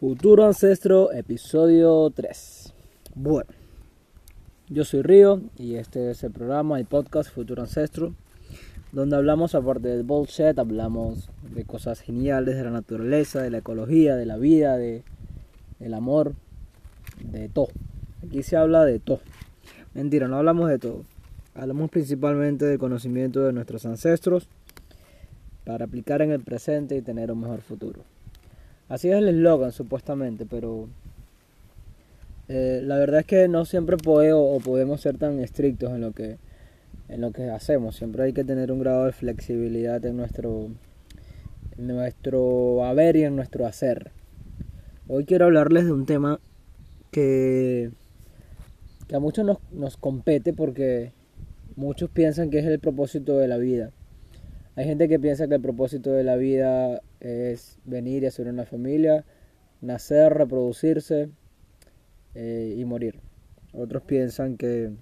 Futuro Ancestro, episodio 3. Bueno, yo soy Río y este es el programa, el podcast Futuro Ancestro, donde hablamos, aparte del bullshit, hablamos de cosas geniales de la naturaleza, de la ecología, de la vida, de, del amor, de todo. Aquí se habla de todo. Mentira, no hablamos de todo. Hablamos principalmente del conocimiento de nuestros ancestros para aplicar en el presente y tener un mejor futuro. Así es el eslogan supuestamente, pero eh, la verdad es que no siempre puedo o podemos ser tan estrictos en lo que en lo que hacemos. Siempre hay que tener un grado de flexibilidad en nuestro en nuestro haber y en nuestro hacer. Hoy quiero hablarles de un tema que, que a muchos nos, nos compete porque muchos piensan que es el propósito de la vida. Hay gente que piensa que el propósito de la vida es venir y hacer una familia, nacer, reproducirse eh, y morir. Otros piensan que,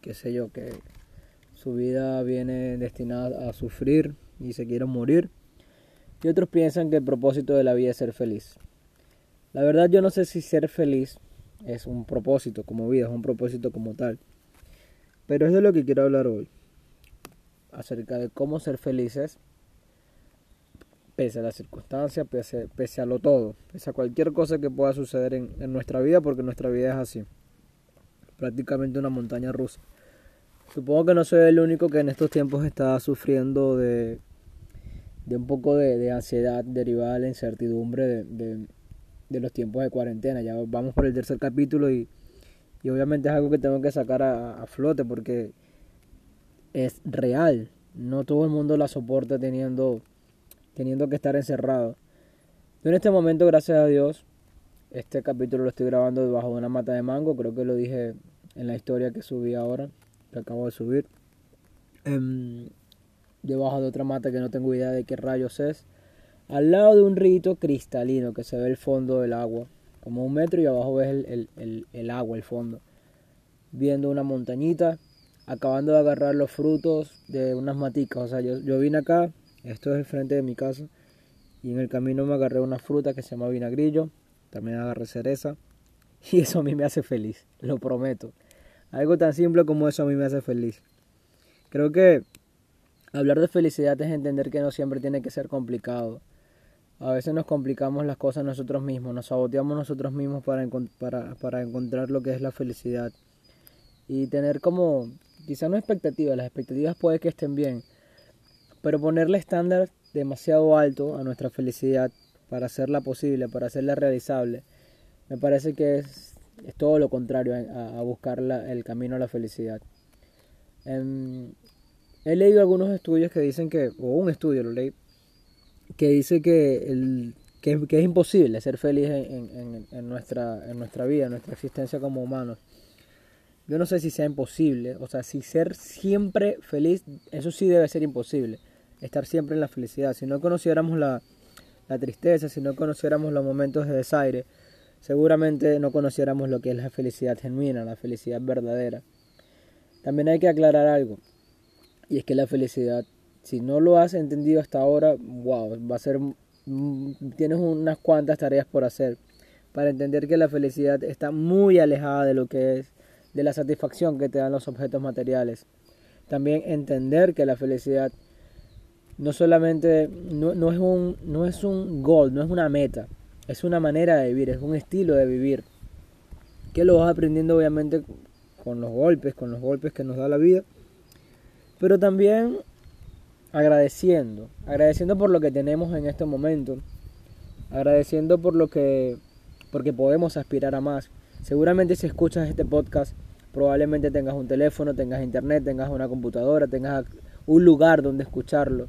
qué sé yo, que su vida viene destinada a sufrir y se quieren morir. Y otros piensan que el propósito de la vida es ser feliz. La verdad yo no sé si ser feliz es un propósito como vida, es un propósito como tal. Pero es de lo que quiero hablar hoy acerca de cómo ser felices pese a las circunstancias, pese, pese, a lo todo, pese a cualquier cosa que pueda suceder en, nuestra vida, porque nuestra vida es así, prácticamente una montaña rusa. Supongo que no soy el único que en estos tiempos está sufriendo de, de un poco de, ansiedad derivada de la incertidumbre de, de, de, los tiempos de cuarentena. Ya vamos por el tercer capítulo y, y obviamente es algo que tengo que sacar a, a flote porque es real. No todo el mundo la soporta teniendo, teniendo que estar encerrado. Yo en este momento, gracias a Dios, este capítulo lo estoy grabando debajo de una mata de mango. Creo que lo dije en la historia que subí ahora, que acabo de subir. Um, debajo de otra mata que no tengo idea de qué rayos es. Al lado de un rito cristalino que se ve el fondo del agua. Como un metro y abajo ves el, el, el agua, el fondo. Viendo una montañita acabando de agarrar los frutos de unas maticas. O sea, yo, yo vine acá, esto es el frente de mi casa, y en el camino me agarré una fruta que se llama vinagrillo, también agarré cereza, y eso a mí me hace feliz, lo prometo. Algo tan simple como eso a mí me hace feliz. Creo que hablar de felicidad es entender que no siempre tiene que ser complicado. A veces nos complicamos las cosas nosotros mismos, nos saboteamos nosotros mismos para, para, para encontrar lo que es la felicidad. Y tener como quizá no expectativas, las expectativas puede que estén bien, pero ponerle estándar demasiado alto a nuestra felicidad para hacerla posible, para hacerla realizable, me parece que es, todo lo contrario a, a buscar el camino a la felicidad. Um, he leído algunos estudios que dicen que, o un estudio lo leí, que dice que, el, que, es imposible ser feliz en, nuestra, en nuestra vida, en nuestra existencia como humanos yo no sé si sea imposible, o sea, si ser siempre feliz, eso sí debe ser imposible, estar siempre en la felicidad. Si no conociéramos la, la tristeza, si no conociéramos los momentos de desaire, seguramente no conociéramos lo que es la felicidad genuina, la felicidad verdadera. También hay que aclarar algo, y es que la felicidad, si no lo has entendido hasta ahora, wow, va a ser, tienes unas cuantas tareas por hacer para entender que la felicidad está muy alejada de lo que es de la satisfacción que te dan los objetos materiales. También entender que la felicidad no solamente no, no, es un, no es un goal, no es una meta, es una manera de vivir, es un estilo de vivir. Que lo vas aprendiendo obviamente con los golpes, con los golpes que nos da la vida, pero también agradeciendo, agradeciendo por lo que tenemos en este momento, agradeciendo por lo que porque podemos aspirar a más, Seguramente si escuchas este podcast, probablemente tengas un teléfono, tengas internet, tengas una computadora, tengas un lugar donde escucharlo.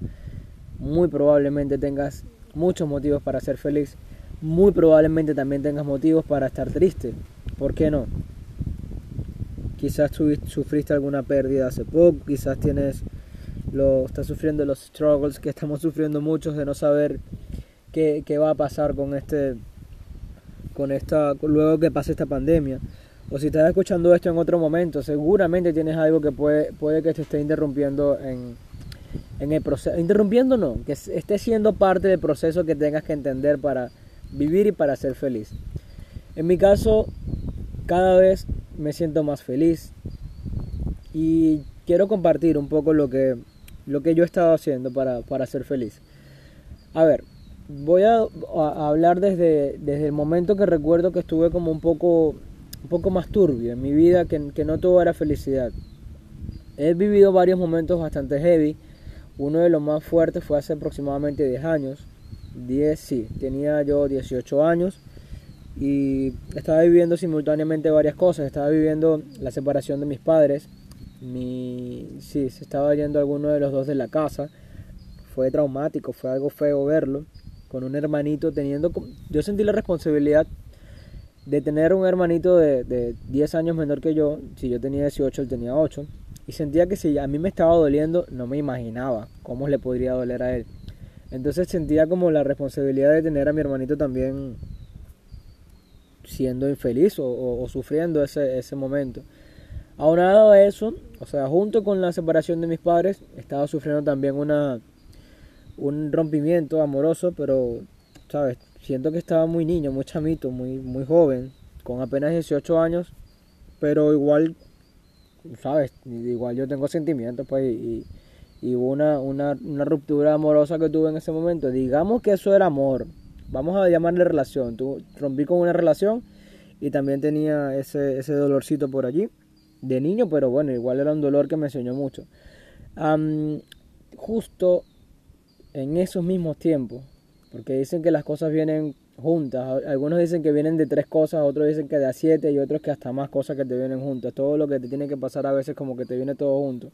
Muy probablemente tengas muchos motivos para ser feliz. Muy probablemente también tengas motivos para estar triste. ¿Por qué no? Quizás sufriste alguna pérdida hace poco, quizás tienes lo, estás sufriendo los struggles que estamos sufriendo muchos de no saber qué, qué va a pasar con este con esta, luego que pase esta pandemia. O si estás escuchando esto en otro momento, seguramente tienes algo que puede, puede que te esté interrumpiendo en, en el proceso. Interrumpiendo no, que esté siendo parte del proceso que tengas que entender para, vivir y para ser feliz. En mi caso, cada vez me siento más feliz y quiero compartir un poco lo que, lo que yo he estado haciendo para, para ser feliz. A ver, voy a, hablar desde, desde el momento que recuerdo que estuve como un poco, un poco más turbio en mi vida, que, que no todo era felicidad. He vivido varios momentos bastante heavy. Uno de los más fuertes fue hace aproximadamente 10 años. 10, sí, tenía yo 18 años y estaba viviendo simultáneamente varias cosas. Estaba viviendo la separación de mis padres. Mi, sí, se estaba yendo alguno de los dos de la casa. Fue traumático, fue algo feo verlo con un hermanito teniendo... Yo sentí la responsabilidad de tener un hermanito de, de 10 años menor que yo. Si yo tenía 18, él tenía 8. Y sentía que si a mí me estaba doliendo, no me imaginaba cómo le podría doler a él. Entonces sentía como la responsabilidad de tener a mi hermanito también siendo infeliz o, sufriendo ese, ese momento. Aunado a eso, o sea, junto con la separación de mis padres, estaba sufriendo también una, un rompimiento amoroso, pero, ¿sabes? Siento que estaba muy niño, muy chamito, muy, muy joven, con apenas 18 años, pero igual, ¿sabes? Igual yo tengo sentimientos, pues, y, hubo una, una, una, ruptura amorosa que tuve en ese momento. Digamos que eso era amor, vamos a llamarle relación. Tu, rompí con una relación y también tenía ese, ese dolorcito por allí, de niño, pero bueno, igual era un dolor que me enseñó mucho. justo en esos mismos tiempos, porque dicen que las cosas vienen juntas, algunos dicen que vienen de tres cosas, otros dicen que de a siete y otros que hasta más cosas que te vienen juntas, todo lo que te tiene que pasar a veces como que te viene todo junto.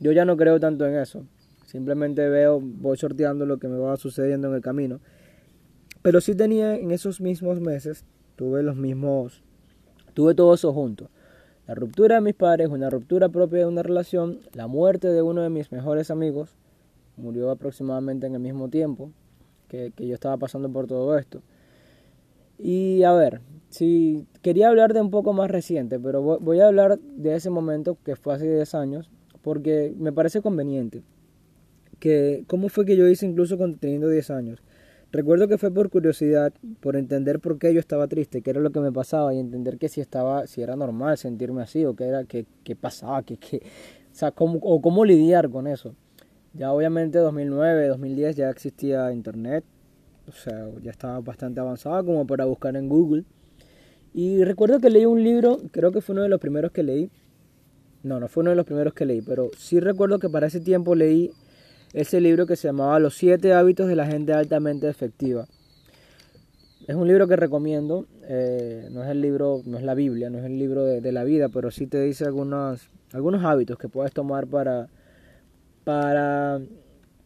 Yo ya no creo tanto en eso, simplemente veo, voy sorteando lo que me va sucediendo en el camino, pero sí tenía en esos mismos meses, tuve los mismos, tuve todo eso junto. La ruptura de mis padres, una ruptura propia de una relación, la muerte de uno de mis mejores amigos, murió aproximadamente en el mismo tiempo que, yo estaba pasando por todo esto. Y a ver, si quería hablar de un poco más reciente, pero voy a hablar de ese momento que fue hace 10 años, porque me parece conveniente. Que, ¿Cómo fue que yo hice incluso teniendo 10 años? Recuerdo que fue por curiosidad, por entender por qué yo estaba triste, qué era lo que me pasaba y entender que si estaba, si era normal sentirme así o qué era, qué, qué pasaba, qué, qué, o cómo lidiar con eso. Ya obviamente 2009, 2010 ya existía internet, o sea, ya estaba bastante avanzada como para buscar en Google. Y recuerdo que leí un libro, creo que fue uno de los primeros que leí. No, no fue uno de los primeros que leí, pero sí recuerdo que para ese tiempo leí ese libro que se llamaba Los siete hábitos de la gente altamente efectiva. Es un libro que recomiendo, eh, no es el libro, no es la Biblia, no es el libro de, la vida, pero sí te dice algunos, algunos hábitos que puedes tomar para para...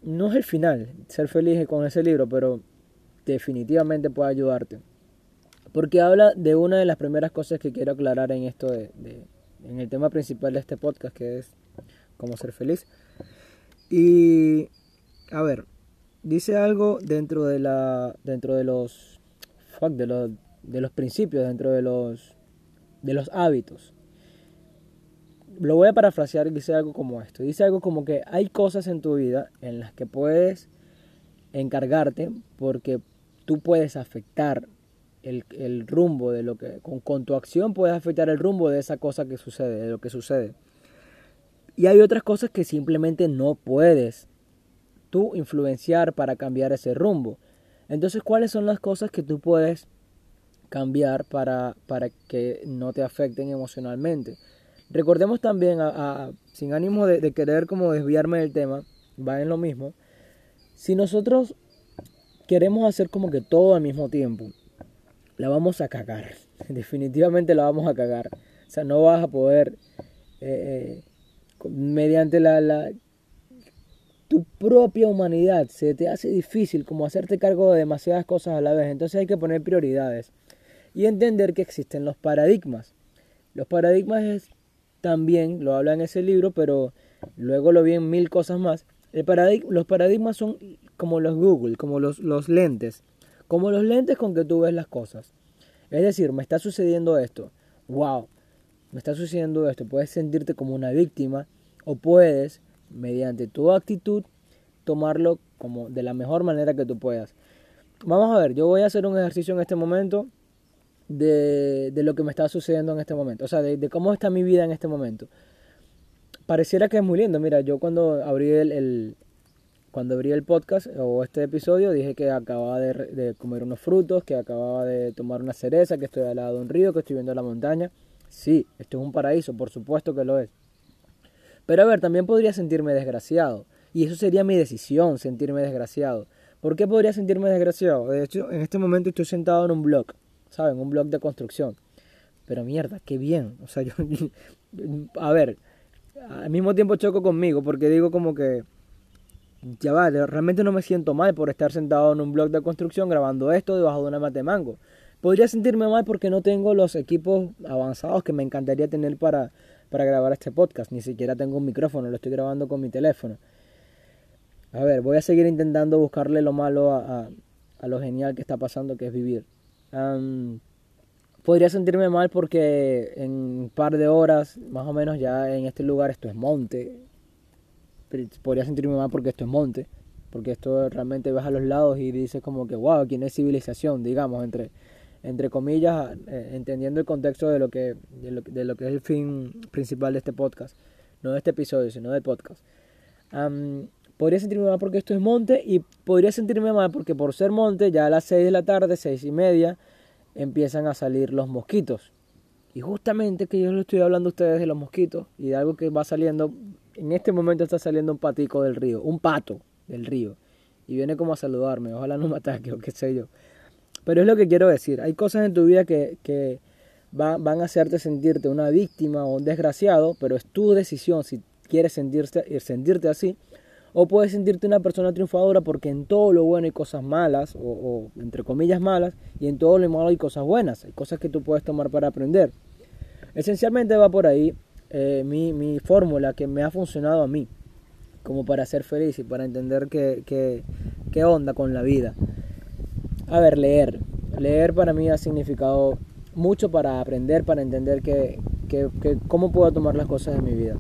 No es el final, ser feliz con ese libro, pero definitivamente puede ayudarte. Porque habla de una de las primeras cosas que quiero aclarar en esto de, en el tema principal de este podcast, que es cómo ser feliz. Y a ver, dice algo dentro de la dentro de los de los de los principios, dentro de los de los hábitos lo voy a parafrasear dice algo como esto. Dice algo como que hay cosas en tu vida en las que puedes encargarte porque tú puedes afectar el, rumbo de lo que, con, con, tu acción puedes afectar el rumbo de esa cosa que sucede, de lo que sucede. Y hay otras cosas que simplemente no puedes tú influenciar para cambiar ese rumbo. Entonces, ¿cuáles son las cosas que tú puedes cambiar para, para que no te afecten emocionalmente? Recordemos también, a, sin ánimo de, querer como desviarme del tema, va en lo mismo, si nosotros queremos hacer como que todo al mismo tiempo, la vamos a cagar, definitivamente la vamos a cagar. O sea, no vas a poder, eh, eh, mediante la, la, tu propia humanidad, se te hace difícil como hacerte cargo de demasiadas cosas a la vez. Entonces hay que poner prioridades y entender que existen los paradigmas. Los paradigmas es también lo habla en ese libro, pero luego lo vi en mil cosas más. El los paradigmas son como los Google, como los, los lentes, como los lentes con que tú ves las cosas. Es decir, me está sucediendo esto, wow, me está sucediendo esto, puedes sentirte como una víctima o puedes, mediante tu actitud, tomarlo como de la mejor manera que tú puedas. vamos a ver, yo voy a hacer un ejercicio en este momento de, de lo que me está sucediendo en este momento, o sea, de, de, cómo está mi vida en este momento. Pareciera que es muy lindo, mira, yo cuando abrí el, cuando abrí el podcast o este episodio dije que acababa de, de, comer unos frutos, que acababa de tomar una cereza, que estoy al lado de un río, que estoy viendo la montaña. Sí, esto es un paraíso, por supuesto que lo es. Pero a ver, también podría sentirme desgraciado. Y eso sería mi decisión, sentirme desgraciado. ¿Por qué podría sentirme desgraciado? De hecho, en este momento estoy sentado en un blog, ¿saben? Un blog de construcción. Pero mierda, qué bien. O sea, yo... a ver, al mismo tiempo choco conmigo porque digo como que... Ya va, realmente no me siento mal por estar sentado en un blog de construcción grabando esto debajo de una mate mango. Podría sentirme mal porque no tengo los equipos avanzados que me encantaría tener para, para grabar este podcast. Ni siquiera tengo un micrófono, lo estoy grabando con mi teléfono. A ver, voy a seguir intentando buscarle lo malo a, a, lo genial que está pasando, que es vivir. Podría sentirme mal porque en un par de horas, más o menos, ya en este lugar esto es monte. Podría sentirme mal porque esto es monte. Porque esto realmente ves a los lados y dices como que, wow, ¿quién es civilización? Digamos, entre, entre comillas, eh, entendiendo el contexto de lo, que, de lo, de, lo, que es el fin principal de este podcast. No de este episodio, sino del podcast. Podría sentirme mal porque esto es monte y podría sentirme mal porque por ser monte ya a las 6 de la tarde, seis y media, empiezan a salir los mosquitos. Y justamente que yo les estoy hablando a ustedes de los mosquitos y de algo que va saliendo, en este momento está saliendo un patico del río, un pato del río. Y viene como a saludarme, ojalá no me ataque o qué sé yo. Pero es lo que quiero decir, hay cosas en tu vida que, que van a hacerte sentirte una víctima o un desgraciado, pero es tu decisión si quieres sentirte, sentirte así o puedes sentirte una persona triunfadora porque en todo lo bueno hay cosas malas, o, entre comillas malas, y en todo lo malo hay cosas buenas, hay cosas que tú puedes tomar para aprender. Esencialmente va por ahí eh, mi, mi fórmula que me ha funcionado a mí, como para ser feliz y para entender qué, qué, qué onda con la vida. A ver, leer. Leer para mí ha significado mucho para aprender, para entender que, cómo puedo tomar las cosas en mi vida.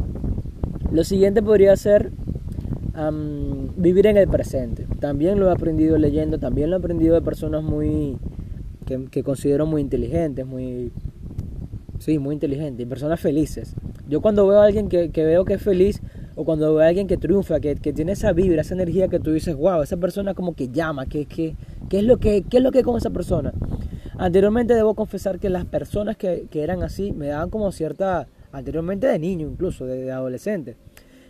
Lo siguiente podría ser vivir en el presente. También lo he aprendido leyendo, también lo he aprendido de personas muy que, considero muy inteligentes, muy sí, muy inteligentes, y personas felices. Yo cuando veo a alguien que, veo que es feliz, o cuando veo a alguien que triunfa, que, tiene esa vibra, esa energía que tú dices, wow, esa persona como que llama, que, que, ¿qué, es lo que, ¿qué es lo que con esa persona? Anteriormente debo confesar que las personas que, eran así me daban como cierta, anteriormente de niño incluso, de adolescente,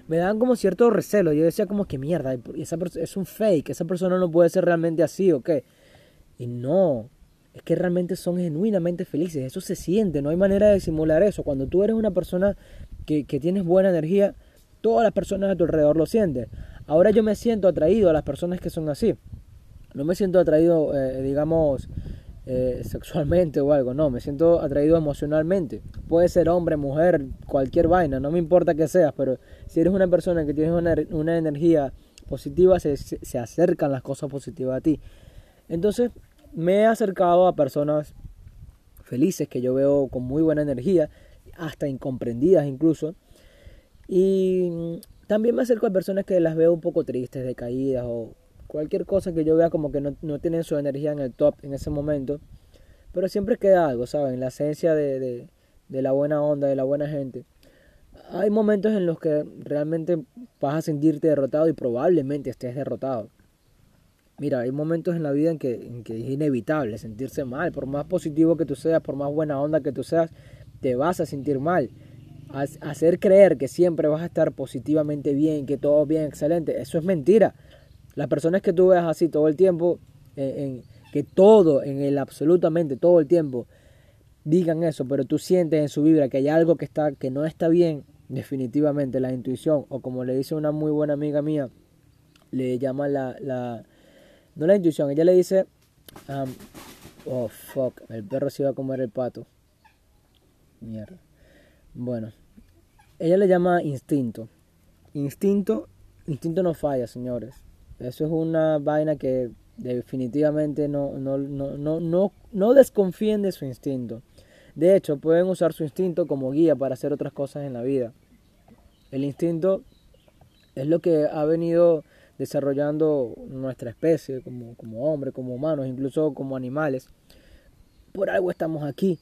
me daban como cierto recelo. Yo decía como que mierda, esa es un fake, esa persona no puede ser realmente así o qué. Y no, es que realmente son genuinamente felices, eso se siente, no hay manera de simular eso. Cuando tú eres una persona que, que tienes buena energía, todas las personas a tu alrededor lo sienten. Ahora yo me siento atraído a las personas que son así. No me siento atraído, eh, digamos, eh, sexualmente o algo, no, me siento atraído emocionalmente. Puede ser hombre, mujer, cualquier vaina, no me importa que seas, pero si eres una persona que tienes una, una energía positiva, se, se acercan las cosas positivas a ti. Entonces, me he acercado a personas felices que yo veo con muy buena energía, hasta incomprendidas incluso. Y también me acerco a personas que las veo un poco tristes, decaídas o cualquier cosa que yo vea como que no, no tienen su energía en el top en ese momento. Pero siempre queda algo, ¿saben? La esencia de, de, de la buena onda, de la buena gente. Hay momentos en los que realmente vas a sentirte derrotado y probablemente estés derrotado. Mira, hay momentos en la vida en que, en que es inevitable sentirse mal. Por más positivo que tú seas, por más buena onda que tú seas, te vas a sentir mal. Hacer creer que siempre vas a estar positivamente bien, que todo bien, excelente, eso es mentira. Las personas que tú ves así todo el tiempo, en, que todo, en el absolutamente todo el tiempo, digan eso, pero tú sientes en su vibra que hay algo que, está, que no está bien, definitivamente la intuición, o como le dice una muy buena amiga mía, le llama la, la no la intuición, ella le dice, um, oh fuck, el perro se iba a comer el pato. Mierda. Bueno, ella le llama instinto. Instinto, instinto no falla, señores. Eso es una vaina que definitivamente no, no, no, no, no, desconfíen de su instinto. De hecho, pueden usar su instinto como guía para hacer otras cosas en la vida. El instinto es lo que ha venido desarrollando nuestra especie como, como hombres, como humanos, incluso como animales. Por algo estamos aquí.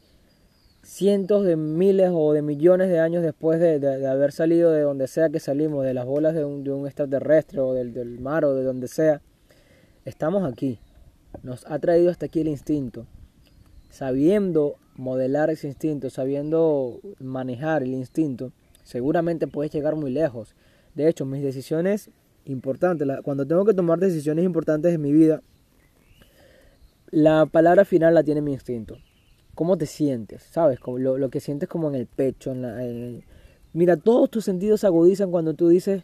Cientos de miles o de millones de años después de, haber salido de donde sea que salimos, de las bolas de un, de un extraterrestre o del, del mar o de donde sea, estamos aquí. Nos ha traído hasta aquí el instinto. Sabiendo modelar ese instinto, sabiendo manejar el instinto, seguramente puedes llegar muy lejos. De hecho, mis decisiones importantes, cuando tengo que tomar decisiones importantes en mi vida, la palabra final la tiene mi instinto. ¿Cómo te sientes? ¿Sabes? Como lo, que sientes como en el pecho. En la, Mira, todos tus sentidos se agudizan cuando tú dices,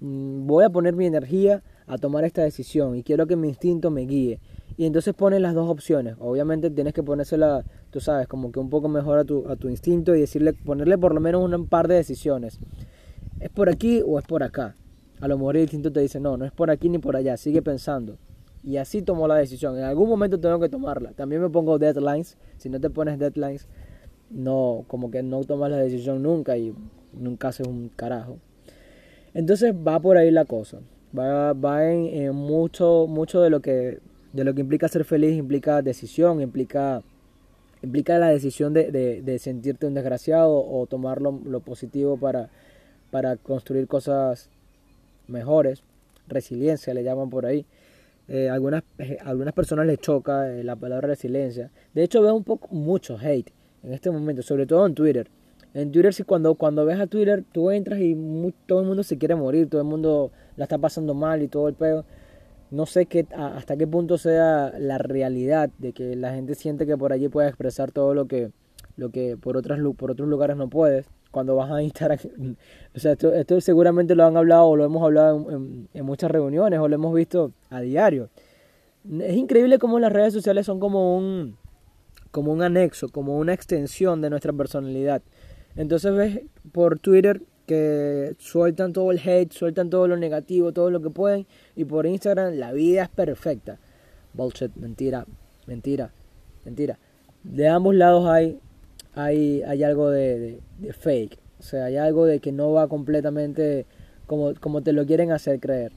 mm, voy a poner mi energía a tomar esta decisión y quiero que mi instinto me guíe. Y entonces pones las dos opciones. Obviamente tienes que ponérsela, tú sabes, como que un poco mejor a tu, a tu instinto y decirle, ponerle por lo menos un par de decisiones. ¿Es por aquí o es por acá? A lo mejor el instinto te dice, no, no es por aquí ni por allá, sigue pensando. Y así tomo la decisión. En algún momento tengo que tomarla. También me pongo deadlines. Si no te pones deadlines, no, como que no tomas la decisión nunca y nunca haces un carajo. Entonces va por ahí la cosa. Va, va en, mucho, mucho de lo que de lo que implica ser feliz, implica decisión, implica, implica la decisión de, de, sentirte un desgraciado o tomar lo, positivo para, para construir cosas mejores. Resiliencia le llaman por ahí. Eh, algunas, eh, algunas personas les choca eh, la palabra resiliencia. De hecho veo un poco mucho hate en este momento, sobre todo en Twitter. En Twitter si cuando, cuando ves a Twitter tú entras y todo el mundo se quiere morir, todo el mundo la está pasando mal y todo el pedo no sé qué, hasta qué punto sea la realidad de que la gente siente que por allí puedes expresar todo lo que, lo que por, otras, por otros lugares no puedes. Cuando vas a Instagram, o sea, esto, seguramente lo han hablado o lo hemos hablado en, muchas reuniones o lo hemos visto a diario. Es increíble cómo las redes sociales son como un, como un anexo, como una extensión de nuestra personalidad. Entonces ves por Twitter que sueltan todo el hate, sueltan todo lo negativo, todo lo que pueden. Y por Instagram la vida es perfecta. Bullshit, mentira, mentira, mentira. De ambos lados hay, hay, hay algo de, fake. O sea, hay algo de que no va completamente como, como te lo quieren hacer creer.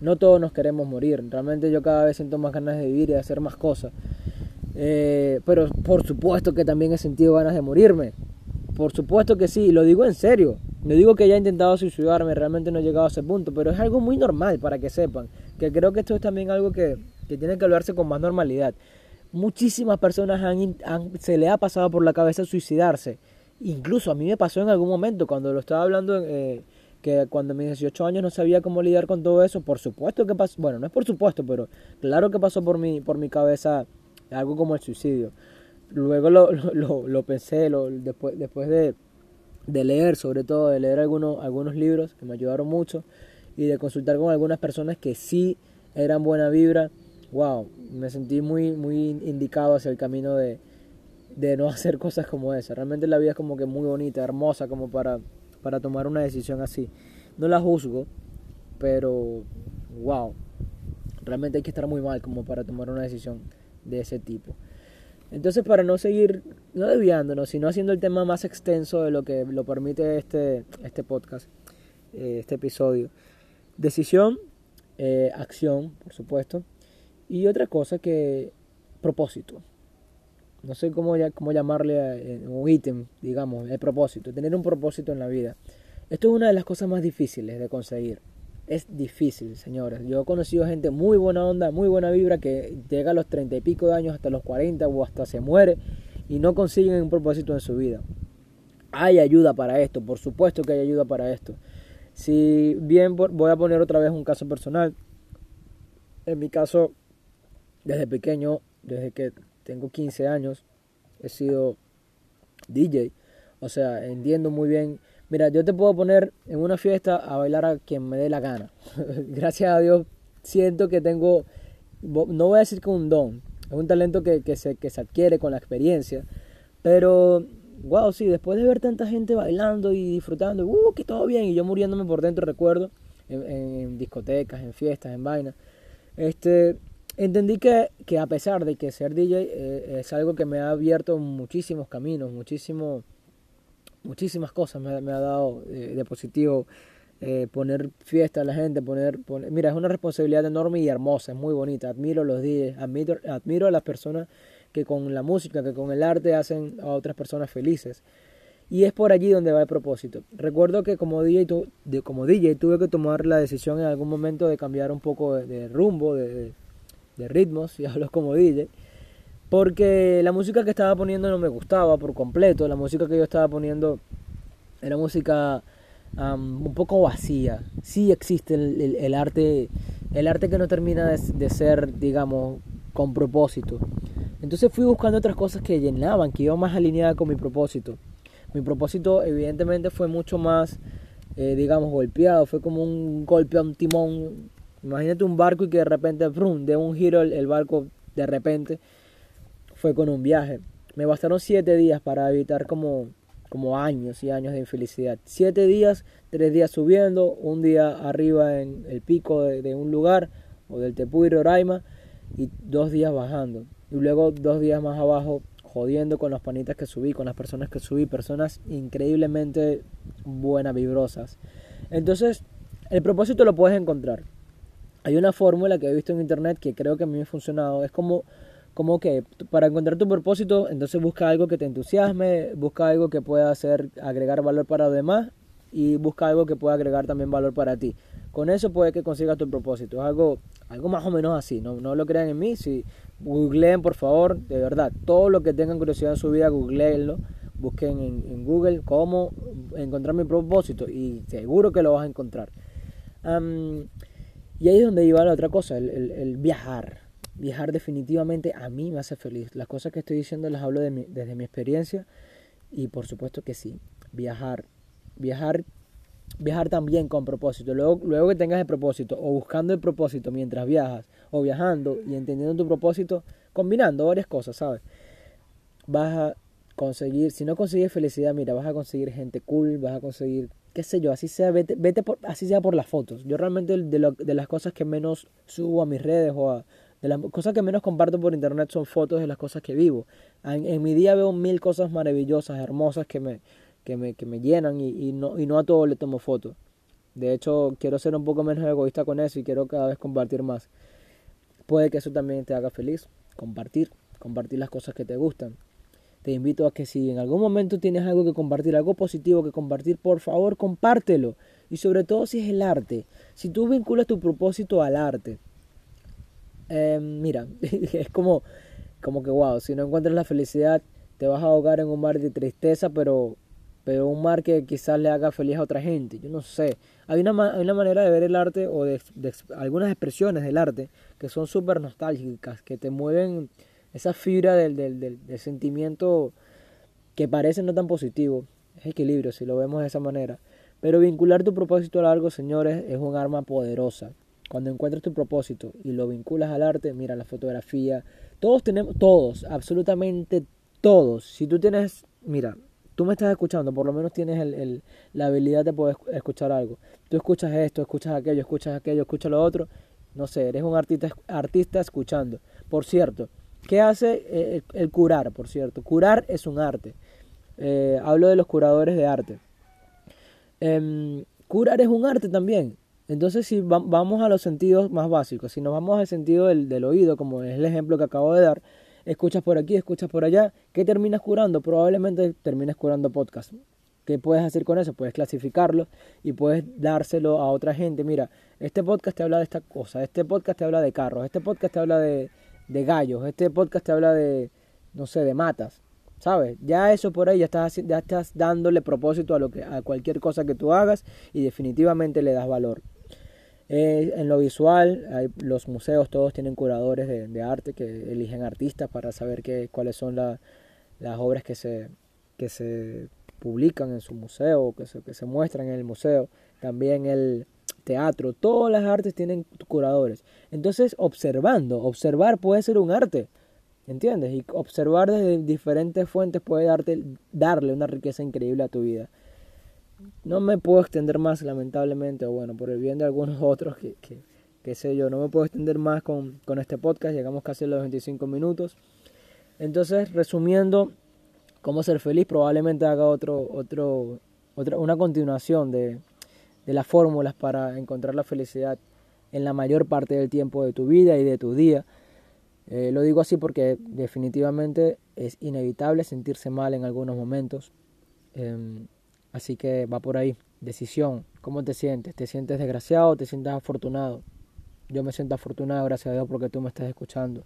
No todos nos queremos morir. Realmente yo cada vez siento más ganas de vivir y de hacer más cosas. Eh, pero por supuesto que también he sentido ganas de morirme. Por supuesto que sí, lo digo en serio. No digo que haya intentado suicidarme, realmente no he llegado a ese punto, pero es algo muy normal para que sepan. Que creo que esto es también algo que, tiene que hablarse con más normalidad. Muchísimas personas han, se le ha pasado por la cabeza suicidarse. Incluso a mí me pasó en algún momento cuando lo estaba hablando, eh, que cuando a mis 18 años no sabía cómo lidiar con todo eso. Por supuesto que pasó, bueno, no es por supuesto, pero claro que pasó por mi, por mi cabeza algo como el suicidio. Luego lo, lo, lo pensé lo, después, después de de leer, sobre todo de leer algunos, algunos libros que me ayudaron mucho y de consultar con algunas personas que sí eran buena vibra, wow, me sentí muy, muy indicado hacia el camino de, de no hacer cosas como esa. Realmente la vida es como que muy bonita, hermosa como para, para tomar una decisión así. No la juzgo, pero wow, realmente hay que estar muy mal como para tomar una decisión de ese tipo. Entonces, para no seguir, no desviándonos, sino haciendo el tema más extenso de lo que lo permite este, este podcast, eh, este episodio. Decisión, eh, acción, por supuesto. Y otra cosa que, propósito. No sé cómo, cómo llamarle eh, un ítem, digamos, el propósito, tener un propósito en la vida. Esto es una de las cosas más difíciles de conseguir es difícil, señores. Yo he conocido gente muy buena onda, muy buena vibra, que llega a los treinta y pico de años, hasta los 40 o hasta se muere y no consiguen un propósito en su vida. Hay ayuda para esto, por supuesto que hay ayuda para esto. Si bien voy a poner otra vez un caso personal, en mi caso, desde pequeño, desde que tengo 15 años, he sido DJ. O sea, entiendo muy bien Mira, yo te puedo poner en una fiesta a bailar a quien me dé la gana. Gracias a Dios siento que tengo, no voy a decir que un don, es un talento que, que, se, que se adquiere con la experiencia, pero, wow, sí, después de ver tanta gente bailando y disfrutando, uh, que todo bien, y yo muriéndome por dentro, recuerdo, en, discotecas, en fiestas, en vainas, este, entendí que, que, a pesar de que ser DJ eh, es algo que me ha abierto muchísimos caminos, muchísimos muchísimas cosas me, ha dado eh, de positivo eh, poner fiesta a la gente, poner, Mira, es una responsabilidad enorme y hermosa, es muy bonita. Admiro los días, admiro, admiro a las personas que con la música, que con el arte hacen a otras personas felices. Y es por allí donde va el propósito. Recuerdo que como DJ, como DJ tuve que tomar la decisión en algún momento de cambiar un poco de, rumbo, de, ritmos, y hablo como DJ, porque la música que estaba poniendo no me gustaba por completo. La música que yo estaba poniendo era música un poco vacía. Sí existe el, arte, el arte que no termina de, ser, digamos, con propósito. Entonces fui buscando otras cosas que llenaban, que iban más alineadas con mi propósito. Mi propósito evidentemente fue mucho más, eh, digamos, golpeado, fue como un golpe a un timón. Imagínate un barco y que de repente, brum, de un giro el, barco de repente fue con un viaje. Me bastaron siete días para evitar como como años y años de infelicidad. Siete días, tres días subiendo, un día arriba en el pico de, un lugar o del Tepuy Roraima y dos días bajando. Y luego dos días más abajo jodiendo con los panitas que subí, con las personas que subí, personas increíblemente buenas, vibrosas. Entonces, el propósito lo puedes encontrar. Hay una fórmula que he visto en internet que creo que a mí me ha funcionado. Es como como que para encontrar tu propósito, entonces busca algo que te entusiasme, busca algo que pueda hacer agregar valor para los demás y busca algo que pueda agregar también valor para ti. Con eso puede que consigas tu propósito. Es algo, algo más o menos así. No, no lo crean en mí. Si googleen, por favor, de verdad, todo lo que tengan curiosidad en su vida, googleenlo. Busquen en, Google cómo encontrar mi propósito y seguro que lo vas a encontrar. Y ahí es donde iba la otra cosa, el viajar Viajar definitivamente a mí me hace feliz. Las cosas que estoy diciendo las hablo desde mi experiencia y por supuesto que sí. Viajar, viajar, viajar también con propósito. Luego, luego que tengas el propósito o buscando el propósito mientras viajas o viajando y entendiendo tu propósito, combinando varias cosas, ¿sabes? Vas a conseguir, si no consigues felicidad, mira, vas a conseguir gente cool, vas a conseguir, qué sé yo, así sea, vete, vete por, así sea por las fotos. Yo realmente de, las cosas que menos subo a mis redes o a, de las cosas que menos comparto por internet son fotos de las cosas que vivo. En, mi día veo mil cosas maravillosas, hermosas que me, que me, que me llenan y, no, y no a todo le tomo fotos. De hecho, quiero ser un poco menos egoísta con eso y quiero cada vez compartir más. Puede que eso también te haga feliz. Compartir, compartir las cosas que te gustan. Te invito a que si en algún momento tienes algo que compartir, algo positivo que compartir, por favor, compártelo. Y sobre todo si es el arte. Si tú vinculas tu propósito al arte, Em, mira, es como, como que wow, si no encuentras la felicidad, te vas a ahogar en un mar de tristeza, pero, pero un mar que quizás le haga feliz a otra gente. Yo no sé. Hay una, hay una manera de ver el arte o de, algunas expresiones del arte que son súper nostálgicas, que te mueven esa fibra del, del, del, sentimiento que parece no tan positivo. Es equilibrio si lo vemos de esa manera. Pero vincular tu propósito a algo, señores, es un arma poderosa. Cuando encuentras tu propósito y lo vinculas al arte, mira la fotografía, todos tenemos, todos, absolutamente todos. Si tú tienes, mira, tú me estás escuchando, por lo menos tienes el, la habilidad de poder escuchar algo. Tú escuchas esto, escuchas aquello, escuchas aquello, escuchas lo otro. No sé, eres un artista, artista escuchando. Por cierto, ¿qué hace eh, el, curar? Por cierto, curar es un arte. Eh, hablo de los curadores de arte. Em, curar es un arte también. Entonces, si vamos a los sentidos más básicos, si nos vamos al sentido del, oído, como es el ejemplo que acabo de dar, escuchas por aquí, escuchas por allá, ¿qué terminas curando? Probablemente termines curando podcast. ¿Qué puedes hacer con eso? Puedes clasificarlo y puedes dárselo a otra gente. Mira, este podcast te habla de esta cosa, este podcast te habla de carros, este podcast te habla de, de gallos, este podcast te habla de, no sé, de matas. ¿Sabes? Ya eso por ahí ya estás, ya estás dándole propósito a, lo que, a cualquier cosa que tú hagas y definitivamente le das valor. Eh, en lo visual, hay, los museos todos tienen curadores de, arte que eligen artistas para saber qué, cuáles son las obras que se, que se publican en su museo, que se, que se muestran en el museo. También el teatro, todas las artes tienen curadores. Entonces, observando, observar puede ser un arte. ¿Entiendes? Y observar desde diferentes fuentes puede darte, darle una riqueza increíble a tu vida. No me puedo extender más, lamentablemente, o bueno, por el bien de algunos otros, que, que, sé yo, no me puedo extender más con, con este podcast, llegamos casi a los 25 minutos. Entonces, resumiendo, cómo ser feliz, probablemente haga otro, otro, otra, una continuación de, de las fórmulas para encontrar la felicidad en la mayor parte del tiempo de tu vida y de tu día. Eh, lo digo así porque definitivamente es inevitable sentirse mal en algunos momentos. Em, así que va por ahí. Decisión. ¿Cómo te sientes? ¿Te sientes desgraciado o te sientes afortunado? Yo me siento afortunado, gracias a Dios, porque tú me estás escuchando.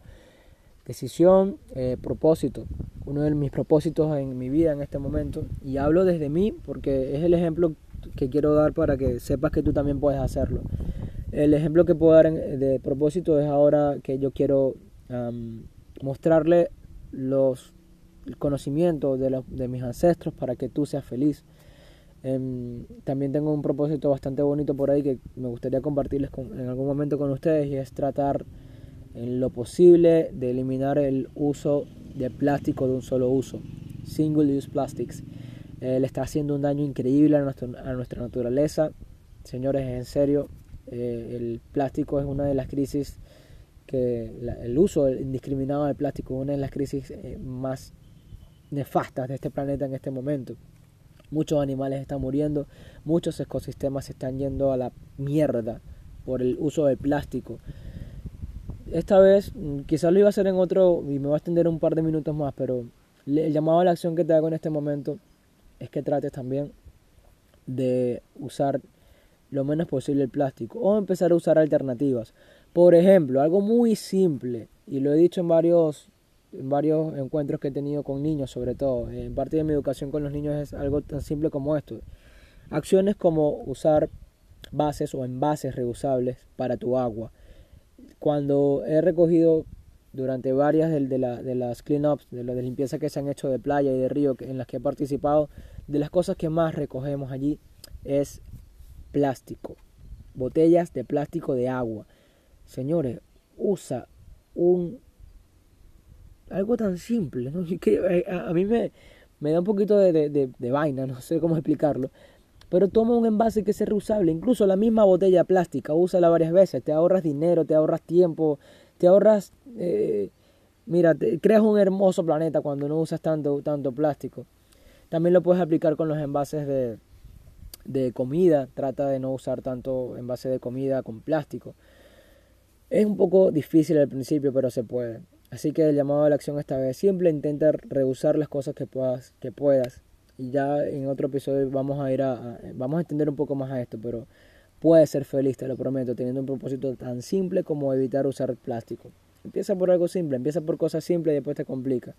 Decisión, eh, propósito. Uno de mis propósitos en mi vida en este momento. Y hablo desde mí porque es el ejemplo que quiero dar para que sepas que tú también puedes hacerlo. El ejemplo que puedo dar de propósito es ahora que yo quiero mostrarle los el conocimiento de, de, mis ancestros para que tú seas feliz. Em, también tengo un propósito bastante bonito por ahí que me gustaría compartirles en algún momento con ustedes y es tratar en lo posible de eliminar el uso de plástico de un solo uso, single use plastics. Eh, le está haciendo un daño increíble a, a nuestra naturaleza. Señores, en serio, eh, el plástico es una de las crisis que el uso indiscriminado del plástico es una de las crisis eh, más nefastas de este planeta en este momento. Muchos animales están muriendo, muchos ecosistemas se están yendo a la mierda por el uso del plástico. Esta vez, mm, quizás lo iba a hacer en otro y me va a extender un par de minutos más, pero el llamado a la acción que te hago en este momento es que trates también de usar lo menos posible el plástico o empezar a usar alternativas. Por ejemplo, algo muy simple, y lo he dicho en varios, en varios encuentros que he tenido con niños sobre todo, en parte de mi educación con los niños es algo tan simple como esto. Acciones como usar bases o envases reusables para tu agua. Cuando he recogido durante varias de, de, la, de las cleanups, de la de limpieza que se han hecho de playa y de río en las que he participado, de las cosas que más recogemos allí es plástico, botellas de plástico de agua. Señores, usa un algo tan simple, que eh, a, mí me, me, da un poquito de, de, vaina, no sé cómo explicarlo. Pero toma un envase que sea reusable, incluso la misma botella plástica, úsala varias veces, te ahorras dinero, te ahorras tiempo, te ahorras, eh, mira, creas un hermoso planeta cuando no usas tanto, tanto plástico. También lo puedes aplicar con los envases de, de comida, trata de no usar tanto envase de comida con plástico. Es un poco difícil al principio, pero se puede. Así que el llamado a la acción esta vez simple, intenta rehusar las cosas que puedas, que puedas. Y ya en otro episodio vamos a ir a, vamos a entender un poco más a esto, pero puedes ser feliz, te lo prometo, teniendo un propósito tan simple como evitar usar plástico. Empieza por algo simple, empieza por cosas simples y después te complica.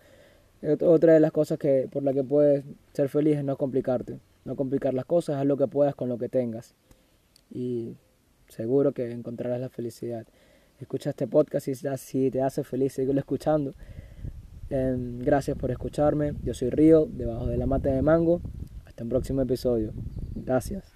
Otra de las cosas que por la que puedes ser feliz es no complicarte no complicar las cosas, haz lo que puedas con lo que tengas. Y seguro que encontrarás la felicidad. Escucha este podcast y si te hace feliz, síguelo escuchando. Em, gracias por escucharme. Yo soy Río, debajo de la mata de mango. Hasta un próximo episodio. Gracias.